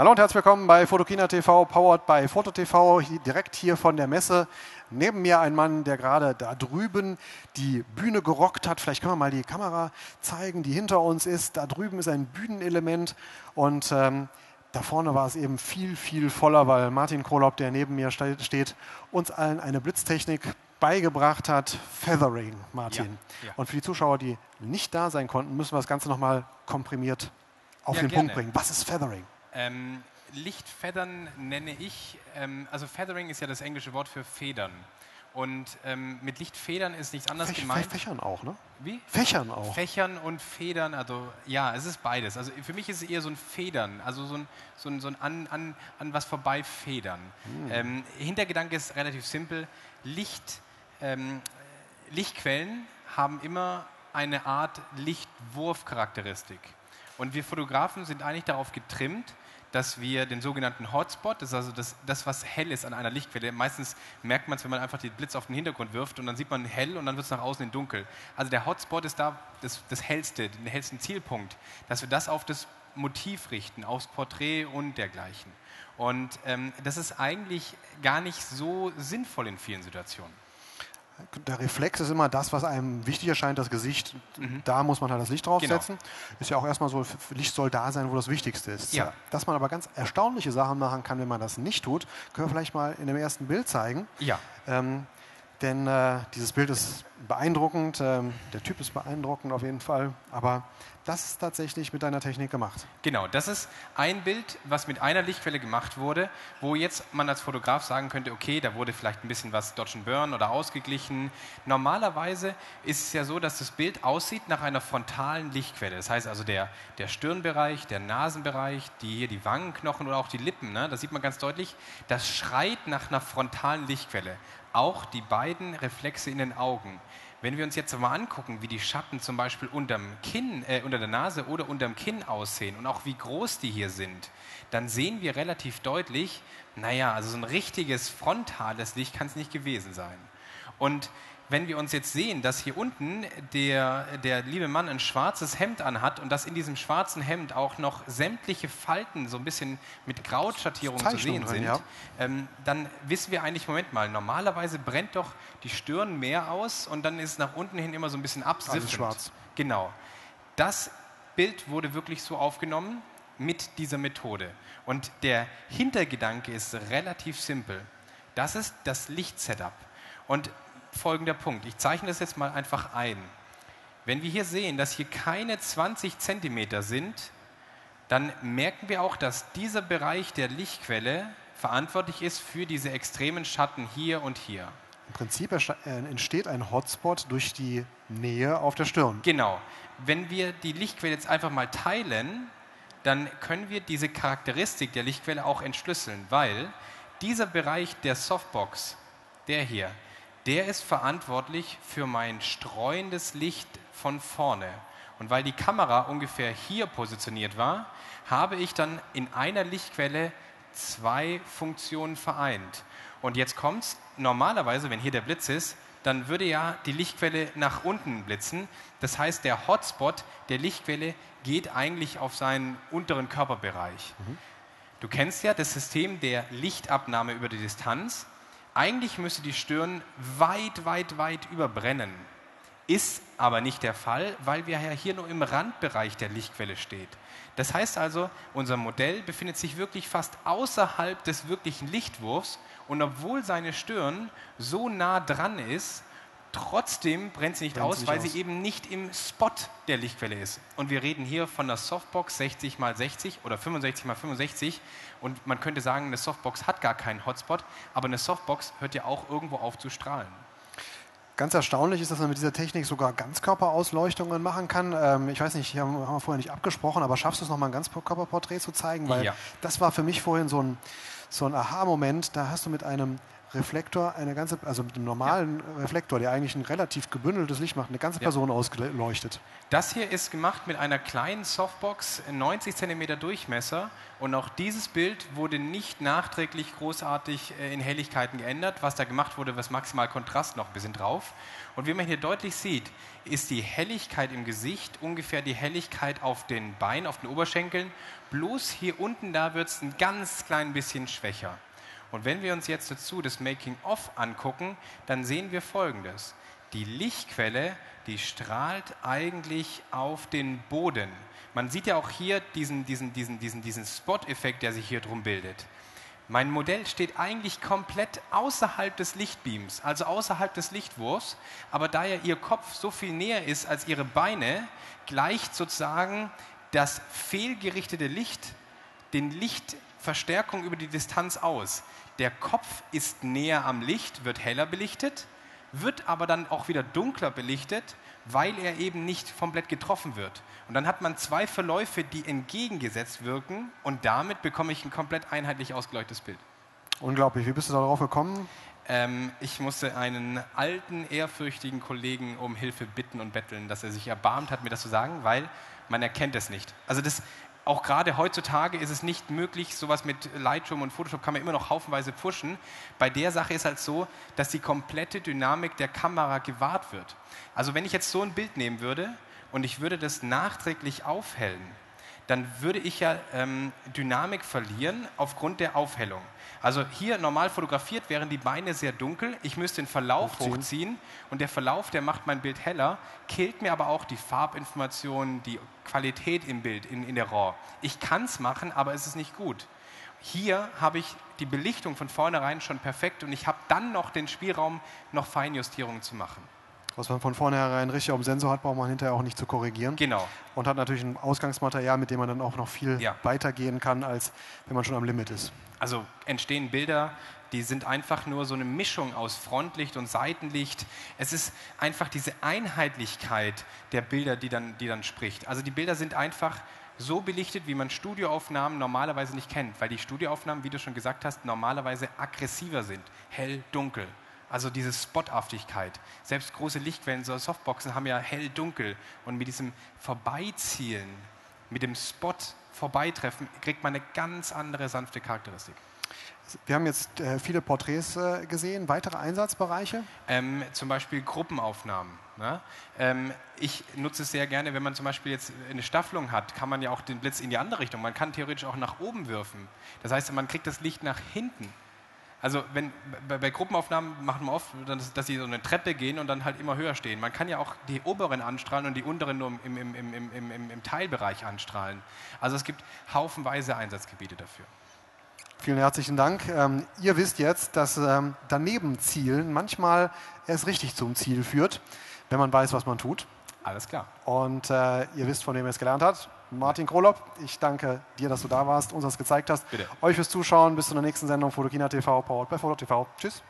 Hallo und herzlich willkommen bei Fotokina TV, powered by Foto TV, direkt hier von der Messe. Neben mir ein Mann, der gerade da drüben die Bühne gerockt hat. Vielleicht können wir mal die Kamera zeigen, die hinter uns ist. Da drüben ist ein Bühnenelement und ähm, da vorne war es eben viel, viel voller, weil Martin Krolop, der neben mir steht, uns allen eine Blitztechnik beigebracht hat, Feathering, Martin. Ja, ja. Und für die Zuschauer, die nicht da sein konnten, müssen wir das Ganze nochmal komprimiert auf ja, den gerne. Punkt bringen. Was ist Feathering? Ähm, Lichtfeddern nenne ich, ähm, also Feathering ist ja das englische Wort für Federn. Und ähm, mit Lichtfedern ist nichts anderes Fäch gemeint. Fächern auch, ne? Wie? Fächern auch. Fächern und Federn, also ja, es ist beides. Also für mich ist es eher so ein Federn, also so ein, so ein, so ein an, an, an was vorbei Federn. Hm. Ähm, Hintergedanke ist relativ simpel. Licht, ähm, Lichtquellen haben immer eine Art Lichtwurfcharakteristik. Und wir Fotografen sind eigentlich darauf getrimmt, dass wir den sogenannten Hotspot, das ist also das, das was hell ist an einer Lichtquelle, meistens merkt man es, wenn man einfach den Blitz auf den Hintergrund wirft und dann sieht man hell und dann wird es nach außen in dunkel. Also der Hotspot ist da das, das hellste, den hellsten Zielpunkt, dass wir das auf das Motiv richten, aufs Porträt und dergleichen. Und ähm, das ist eigentlich gar nicht so sinnvoll in vielen Situationen der Reflex ist immer das, was einem wichtig erscheint, das Gesicht. Mhm. Da muss man halt das Licht draufsetzen. Genau. Ist ja auch erstmal so, Licht soll da sein, wo das Wichtigste ist. Ja. Dass man aber ganz erstaunliche Sachen machen kann, wenn man das nicht tut, können wir vielleicht mal in dem ersten Bild zeigen. Ja. Ähm, denn äh, dieses Bild ist beeindruckend, ähm, der Typ ist beeindruckend auf jeden Fall, aber das ist tatsächlich mit deiner Technik gemacht. Genau, das ist ein Bild, was mit einer Lichtquelle gemacht wurde, wo jetzt man als Fotograf sagen könnte, okay, da wurde vielleicht ein bisschen was Dodge and Burn oder ausgeglichen. Normalerweise ist es ja so, dass das Bild aussieht nach einer frontalen Lichtquelle. Das heißt also der, der Stirnbereich, der Nasenbereich, die hier die Wangenknochen oder auch die Lippen, ne, das sieht man ganz deutlich, das schreit nach einer frontalen Lichtquelle. Auch die beiden Reflexe in den Augen. Wenn wir uns jetzt mal angucken, wie die Schatten zum Beispiel unterm Kinn, äh, unter der Nase oder unterm Kinn aussehen und auch wie groß die hier sind, dann sehen wir relativ deutlich, naja, also so ein richtiges frontales Licht kann es nicht gewesen sein. Und wenn wir uns jetzt sehen, dass hier unten der, der liebe Mann ein schwarzes Hemd anhat und dass in diesem schwarzen Hemd auch noch sämtliche Falten so ein bisschen mit Grautschattierung zu sehen sind, ja. ähm, dann wissen wir eigentlich, Moment mal, normalerweise brennt doch die Stirn mehr aus und dann ist es nach unten hin immer so ein bisschen absiffend. Alles schwarz. Genau. Das Bild wurde wirklich so aufgenommen mit dieser Methode. Und der Hintergedanke ist relativ simpel. Das ist das Lichtsetup. Und folgender Punkt. Ich zeichne das jetzt mal einfach ein. Wenn wir hier sehen, dass hier keine 20 Zentimeter sind, dann merken wir auch, dass dieser Bereich der Lichtquelle verantwortlich ist für diese extremen Schatten hier und hier. Im Prinzip äh, entsteht ein Hotspot durch die Nähe auf der Stirn. Genau. Wenn wir die Lichtquelle jetzt einfach mal teilen, dann können wir diese Charakteristik der Lichtquelle auch entschlüsseln, weil dieser Bereich der Softbox, der hier, der ist verantwortlich für mein streuendes Licht von vorne. Und weil die Kamera ungefähr hier positioniert war, habe ich dann in einer Lichtquelle zwei Funktionen vereint. Und jetzt kommt es, normalerweise, wenn hier der Blitz ist, dann würde ja die Lichtquelle nach unten blitzen. Das heißt, der Hotspot der Lichtquelle geht eigentlich auf seinen unteren Körperbereich. Mhm. Du kennst ja das System der Lichtabnahme über die Distanz. Eigentlich müsste die Stirn weit, weit, weit überbrennen. Ist aber nicht der Fall, weil wir ja hier nur im Randbereich der Lichtquelle steht. Das heißt also, unser Modell befindet sich wirklich fast außerhalb des wirklichen Lichtwurfs und obwohl seine Stirn so nah dran ist, Trotzdem brennt sie nicht brennt aus, weil aus. sie eben nicht im Spot der Lichtquelle ist. Und wir reden hier von einer Softbox 60 x 60 oder 65 x 65. Und man könnte sagen, eine Softbox hat gar keinen Hotspot, aber eine Softbox hört ja auch irgendwo auf zu strahlen. Ganz erstaunlich ist, dass man mit dieser Technik sogar Ganzkörperausleuchtungen machen kann. Ähm, ich weiß nicht, haben wir vorher nicht abgesprochen, aber schaffst du es nochmal ein Ganzkörperporträt zu zeigen? Weil ja. das war für mich vorhin so ein, so ein Aha-Moment. Da hast du mit einem Reflektor, eine ganze, also mit einem normalen ja. Reflektor, der eigentlich ein relativ gebündeltes Licht macht, eine ganze Person ja. ausgeleuchtet. Das hier ist gemacht mit einer kleinen Softbox, 90 cm Durchmesser und auch dieses Bild wurde nicht nachträglich großartig äh, in Helligkeiten geändert. Was da gemacht wurde, was maximal Kontrast noch ein bisschen drauf. Und wie man hier deutlich sieht, ist die Helligkeit im Gesicht ungefähr die Helligkeit auf den Beinen, auf den Oberschenkeln. Bloß hier unten, da wird es ein ganz klein bisschen schwächer. Und wenn wir uns jetzt dazu das Making-of angucken, dann sehen wir Folgendes. Die Lichtquelle, die strahlt eigentlich auf den Boden. Man sieht ja auch hier diesen, diesen, diesen, diesen, diesen Spot-Effekt, der sich hier drum bildet. Mein Modell steht eigentlich komplett außerhalb des Lichtbeams, also außerhalb des Lichtwurfs, aber da ja ihr Kopf so viel näher ist als ihre Beine, gleicht sozusagen das fehlgerichtete Licht den Lichtverstärkung über die Distanz aus. Der Kopf ist näher am Licht, wird heller belichtet, wird aber dann auch wieder dunkler belichtet, weil er eben nicht komplett getroffen wird. Und dann hat man zwei Verläufe, die entgegengesetzt wirken und damit bekomme ich ein komplett einheitlich ausgeleuchtetes Bild. Unglaublich. Wie bist du darauf gekommen? Ähm, ich musste einen alten, ehrfürchtigen Kollegen um Hilfe bitten und betteln, dass er sich erbarmt hat, mir das zu sagen, weil man erkennt es nicht. Also das, auch gerade heutzutage ist es nicht möglich, sowas mit Lightroom und Photoshop kann man immer noch haufenweise pushen. Bei der Sache ist halt so, dass die komplette Dynamik der Kamera gewahrt wird. Also wenn ich jetzt so ein Bild nehmen würde und ich würde das nachträglich aufhellen, dann würde ich ja ähm, Dynamik verlieren aufgrund der Aufhellung. Also hier normal fotografiert wären die Beine sehr dunkel. Ich müsste den Verlauf hochziehen. hochziehen und der Verlauf, der macht mein Bild heller, killt mir aber auch die Farbinformationen, die Qualität im Bild, in, in der RAW. Ich kann es machen, aber es ist nicht gut. Hier habe ich die Belichtung von vornherein schon perfekt und ich habe dann noch den Spielraum, noch Feinjustierungen zu machen. Was man von vornherein richtig auf dem Sensor hat, braucht man hinterher auch nicht zu korrigieren. Genau. Und hat natürlich ein Ausgangsmaterial, mit dem man dann auch noch viel ja. weitergehen kann, als wenn man schon am Limit ist. Also entstehen Bilder, die sind einfach nur so eine Mischung aus Frontlicht und Seitenlicht. Es ist einfach diese Einheitlichkeit der Bilder, die dann, die dann spricht. Also die Bilder sind einfach so belichtet, wie man Studioaufnahmen normalerweise nicht kennt, weil die Studioaufnahmen, wie du schon gesagt hast, normalerweise aggressiver sind, hell, dunkel. Also diese Spothaftigkeit. Selbst große Lichtquellen, so Softboxen haben ja hell-dunkel. Und mit diesem Vorbeizielen, mit dem Spot vorbeitreffen, kriegt man eine ganz andere sanfte Charakteristik. Wir haben jetzt äh, viele Porträts äh, gesehen. Weitere Einsatzbereiche? Ähm, zum Beispiel Gruppenaufnahmen. Ne? Ähm, ich nutze es sehr gerne, wenn man zum Beispiel jetzt eine Staffelung hat, kann man ja auch den Blitz in die andere Richtung. Man kann theoretisch auch nach oben würfen. Das heißt, man kriegt das Licht nach hinten. Also wenn, bei, bei, Gruppenaufnahmen machen wir oft, dass, dass, sie so eine Treppe gehen und dann halt immer höher stehen. Man kann ja auch die oberen anstrahlen und die unteren nur im, im, im, im Teilbereich anstrahlen. Also es gibt haufenweise Einsatzgebiete dafür. Vielen herzlichen Dank. Ähm, ihr wisst jetzt, dass ähm, daneben Zielen manchmal erst richtig zum Ziel führt, wenn man weiß, was man tut. Alles klar. Und äh, ihr wisst, von wem ihr es gelernt habt. Martin Krolop, ich danke dir, dass du da warst, uns das gezeigt hast. Bitte. Euch fürs Zuschauen. Bis zu der nächsten Sendung Fotokina TV, powered bei Foto TV. Tschüss.